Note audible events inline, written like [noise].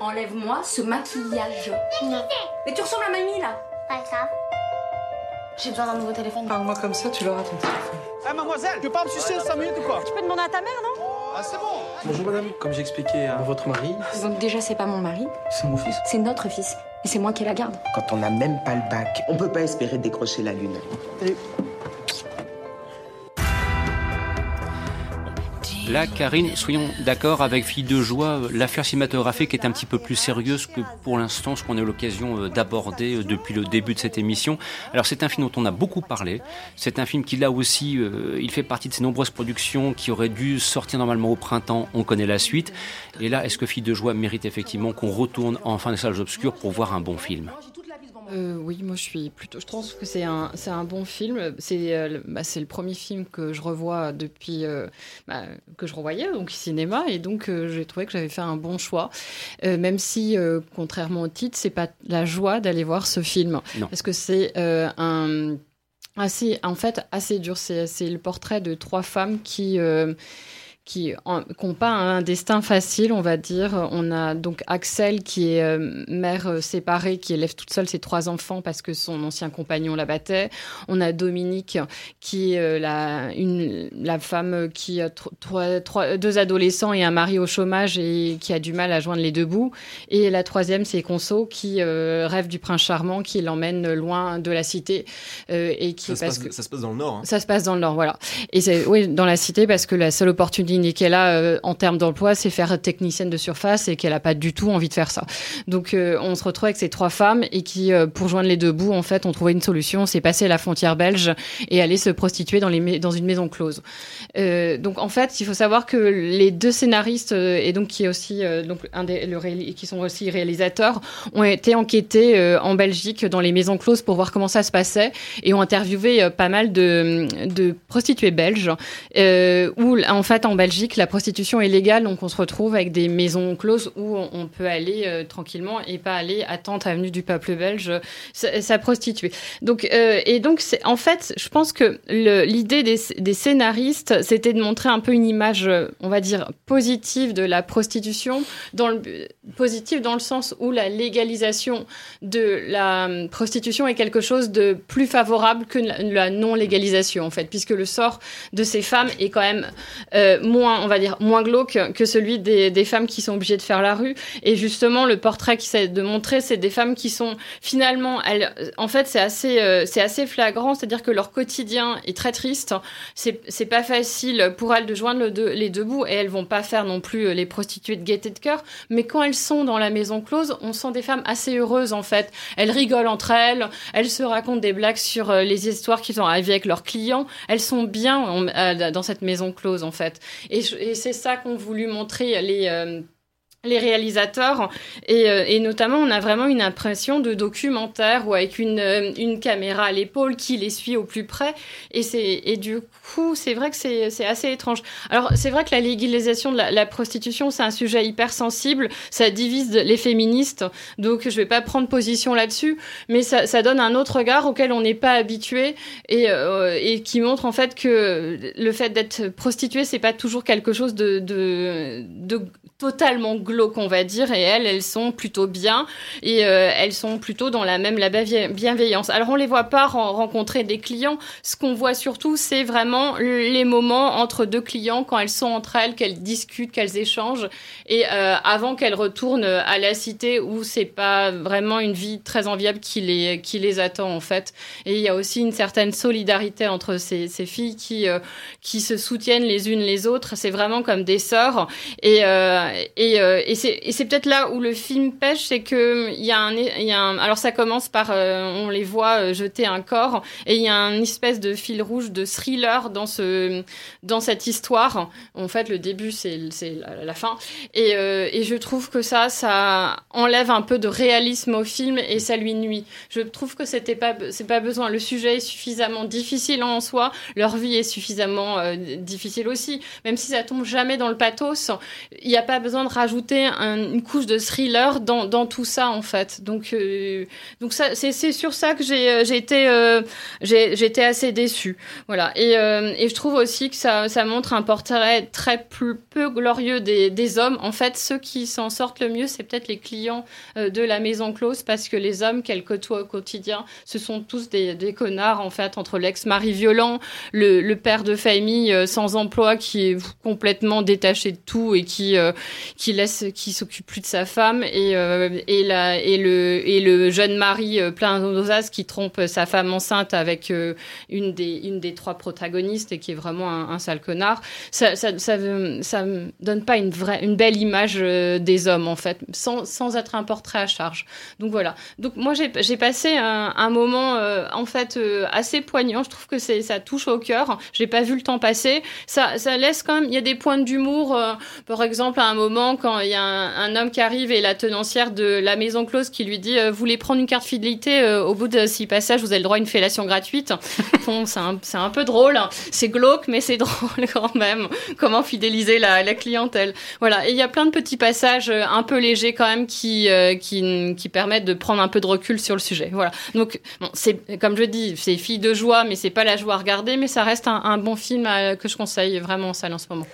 Enlève-moi ce maquillage. Mais tu ressembles à mamie là. Pas grave. J'ai besoin d'un nouveau téléphone. Parle-moi comme ça, tu l'auras ton téléphone. Eh mademoiselle, tu peux pas me sucer 5 minutes ou quoi Tu peux demander à ta mère, non Ah c'est bon Bonjour madame, comme j'expliquais à votre mari, Donc déjà c'est pas mon mari, c'est mon fils. c'est notre fils. Et c'est moi qui la garde. Quand on n'a même pas le bac, on peut pas espérer décrocher la lune. Là, Karine, soyons d'accord avec Fille de Joie, l'affaire cinématographique est un petit peu plus sérieuse que pour l'instant ce qu'on a eu l'occasion euh, d'aborder euh, depuis le début de cette émission. Alors c'est un film dont on a beaucoup parlé, c'est un film qui là aussi, euh, il fait partie de ces nombreuses productions qui auraient dû sortir normalement au printemps, on connaît la suite. Et là, est-ce que Fille de Joie mérite effectivement qu'on retourne enfin des salles obscures pour voir un bon film? Euh, oui, moi je suis plutôt. Je trouve que c'est un, c'est un bon film. C'est, euh, le- bah, c'est le premier film que je revois depuis euh, bah, que je revoyais donc cinéma et donc j'ai trouvé que j'avais fait un bon choix. Même si, contrairement au titre, c'est pas la joie d'aller voir ce film Non. parce que c'est un assez, en fait, assez dur. C'est, c'est le portrait de trois femmes qui qui n'ont pas un destin facile, on va dire. On a donc Axel qui est euh, mère euh, séparée, qui élève toute seule ses trois enfants parce que son ancien compagnon la battait. On a Dominique qui est euh, la, une, la femme qui a tro- trois, trois- deux adolescents et un mari au chômage et qui a du mal à joindre les deux bouts. Et la troisième, c'est Conso qui euh, rêve du prince charmant qui l'emmène loin de la cité et qui Ça se, passe, que ça se passe dans le Nord. hein. ça se passe dans le Nord, voilà. Et c'est oui dans la cité parce que la seule opportunité qu'elle a euh, en termes d'emploi, c'est faire technicienne de surface et qu'elle a pas du tout envie de faire ça. Donc euh, on se retrouve avec ces trois femmes et qui, euh, pour joindre les deux bouts, en fait, ont trouvé une solution, c'est passer la frontière belge et aller se prostituer dans une maison close. Donc en fait, il faut savoir que les deux scénaristes et donc qui est aussi donc un des qui sont aussi réalisateurs ont été enquêtés en Belgique dans les maisons closes pour voir comment ça se passait et ont interviewé pas mal de, prostituées belges euh, en fait en Belgique la prostitution est légale donc on se retrouve avec des maisons closes où on, peut aller euh, tranquillement et pas aller attendre avenue du peuple belge euh, sa, prostituée. Donc euh, et donc c'est en fait je pense que l'idée des, des scénaristes c'était de montrer un peu une image euh, on va dire positive de la prostitution dans le positive dans le sens où la légalisation de la hum, prostitution est quelque chose de plus favorable que la, la non-légalisation en fait, puisque le sort de ces femmes est quand même euh, moins, on va dire, moins glauque que celui des, femmes qui sont obligées de faire la rue. Et justement, le portrait qui essaie de montrer, c'est des femmes qui sont finalement, elles, en fait, c'est assez, euh, c'est assez flagrant, c'est-à-dire que leur quotidien est très triste. C'est, c'est pas facile pour elles de joindre les deux bouts, et elles vont pas faire non plus euh, les prostituées de gaieté de cœur. Mais quand elles sont dans la maison close, on sent des femmes assez heureuses en fait. Elles rigolent entre elles, elles se racontent des blagues sur euh, les histoires qu'ils ont arrivées avec leurs clients. Elles sont bien en- dans cette maison close en fait. Et, c'est ça qu'ont voulu montrer les euh, les réalisateurs. Et, euh, et notamment on a vraiment une impression de documentaire ou avec une, euh, une caméra à l'épaule qui les suit au plus près. Et c'est et du coup c'est vrai que c'est assez étrange. Alors c'est vrai que la légalisation de la, la prostitution c'est un sujet hyper sensible. Ça divise les féministes. Donc je vais pas prendre position là-dessus. Mais ça, ça donne un autre regard auquel on n'est pas habitué. Et, euh, et qui montre en fait que le fait d'être prostituée c'est pas toujours quelque chose de, de, de totalement glauque on va dire et elles elles sont plutôt bien et euh, elles sont plutôt dans la même la bienve- bienveillance. Alors on les voit pas ren- rencontrer des clients. Ce qu'on voit surtout c'est vraiment les moments entre deux clients quand elles sont entre elles qu'elles discutent qu'elles échangent et euh, avant qu'elles retournent à la cité où c'est pas vraiment une vie très enviable qui les qui les attend en fait. Et il y a aussi une certaine solidarité entre ces, ces filles qui euh, qui se soutiennent les unes les autres. C'est vraiment comme des sœurs. Et euh, et, euh, et c'est peut-être là où le film pêche c'est que il y a un il y a un, alors ça commence par euh, on les voit euh, jeter un corps et il y a une espèce de fil rouge de thriller dans ce dans cette histoire. En fait le début c'est la, la fin. Et, euh, je trouve que ça ça enlève un peu de réalisme au film et ça lui nuit. Je trouve que c'était pas c'est pas besoin. Le sujet est suffisamment difficile en soi. Leur vie est suffisamment euh, difficile aussi. Même si ça tombe jamais dans le pathos il n'y a pas pas besoin de rajouter une couche de thriller dans, tout ça en fait. Donc donc ça c'est sur ça que j'ai j'ai été j'ai été assez déçue. Voilà et, et je trouve aussi que ça montre un portrait très peu glorieux des, hommes. En fait, ceux qui s'en sortent le mieux, c'est peut-être les clients de la maison close parce que les hommes qu'elle côtoie au quotidien, ce sont tous des, connards en fait entre l'ex-mari violent, le, père de famille sans emploi qui est complètement détaché de tout et qui euh, qui laisse qui s'occupe plus de sa femme et euh, le jeune mari euh, plein d'osas qui trompe sa femme enceinte avec une des une des trois protagonistes et qui est vraiment un, sale connard. Ça ça, ça donne pas une belle image des hommes en fait sans être un portrait à charge. Donc voilà. Donc moi j'ai passé un, moment en fait assez poignant. Je trouve que ça touche au cœur. J'ai pas vu le temps passer. Ça laisse quand même il y a des points d'humour. Euh, par exemple, à un moment, quand il y a un, homme qui arrive et la tenancière de la maison close qui lui dit euh, Vous voulez prendre une carte fidélité euh, Au bout de six passages, vous avez le droit à une fellation gratuite. [laughs] bon, c'est un, un, peu drôle. C'est glauque, mais c'est [laughs] drôle quand même. Comment fidéliser la, clientèle. Voilà. Et il y a plein de petits passages un peu légers quand même qui, qui, permettent de prendre un peu de recul sur le sujet. Voilà. Donc, comme je dis, c'est fille de joie, mais c'est pas la joie à regarder, mais ça reste un bon film que je conseille vraiment en salle en ce moment.